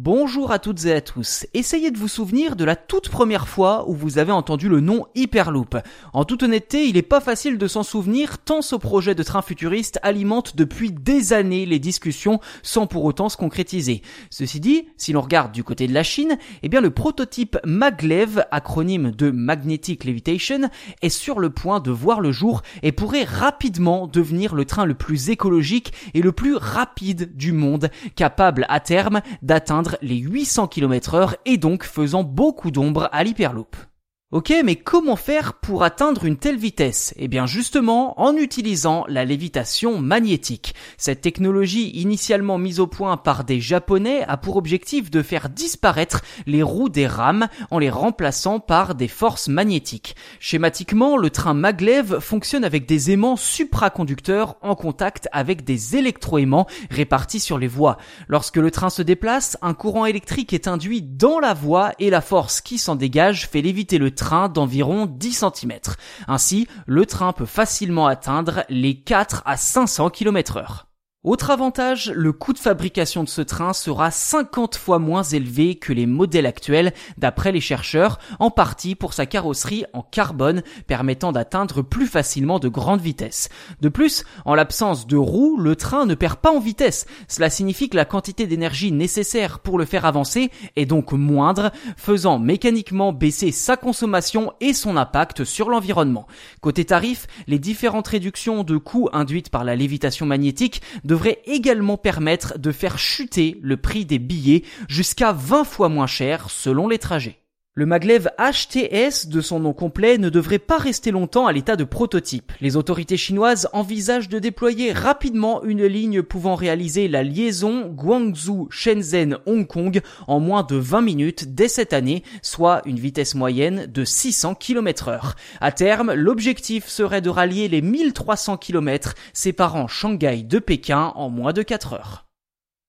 Bonjour à toutes et à tous. Essayez de vous souvenir de la toute première fois où vous avez entendu le nom Hyperloop. En toute honnêteté, il n'est pas facile de s'en souvenir tant ce projet de train futuriste alimente depuis des années les discussions sans pour autant se concrétiser. Ceci dit, si l'on regarde du côté de la Chine, eh bien le prototype maglev, acronyme de Magnetic Levitation, est sur le point de voir le jour et pourrait rapidement devenir le train le plus écologique et le plus rapide du monde, capable à terme d'atteindre les 800 km heure et donc faisant beaucoup d'ombre à l'hyperloop. Ok, mais comment faire pour atteindre une telle vitesse? Eh bien justement en utilisant la lévitation magnétique. Cette technologie initialement mise au point par des Japonais a pour objectif de faire disparaître les roues des rames en les remplaçant par des forces magnétiques. Schématiquement, le train maglev fonctionne avec des aimants supraconducteurs en contact avec des électroaimants répartis sur les voies. Lorsque le train se déplace, un courant électrique est induit dans la voie et la force qui s'en dégage fait léviter le train d'environ 10 cm. Ainsi, le train peut facilement atteindre les 4 à 500 km heure. Autre avantage, le coût de fabrication de ce train sera 50 fois moins élevé que les modèles actuels d'après les chercheurs, en partie pour sa carrosserie en carbone permettant d'atteindre plus facilement de grandes vitesses. De plus, en l'absence de roues, le train ne perd pas en vitesse. Cela signifie que la quantité d'énergie nécessaire pour le faire avancer est donc moindre, faisant mécaniquement baisser sa consommation et son impact sur l'environnement. Côté tarif, les différentes réductions de coûts induites par la lévitation magnétique devrait également permettre de faire chuter le prix des billets jusqu'à 20 fois moins cher selon les trajets. Le maglev HTS de son nom complet ne devrait pas rester longtemps à l'état de prototype. Les autorités chinoises envisagent de déployer rapidement une ligne pouvant réaliser la liaison Guangzhou-Shenzhen-Hong Kong en moins de 20 minutes dès cette année, soit une vitesse moyenne de 600 km heure. À terme, l'objectif serait de rallier les 1300 km séparant Shanghai de Pékin en moins de 4 heures.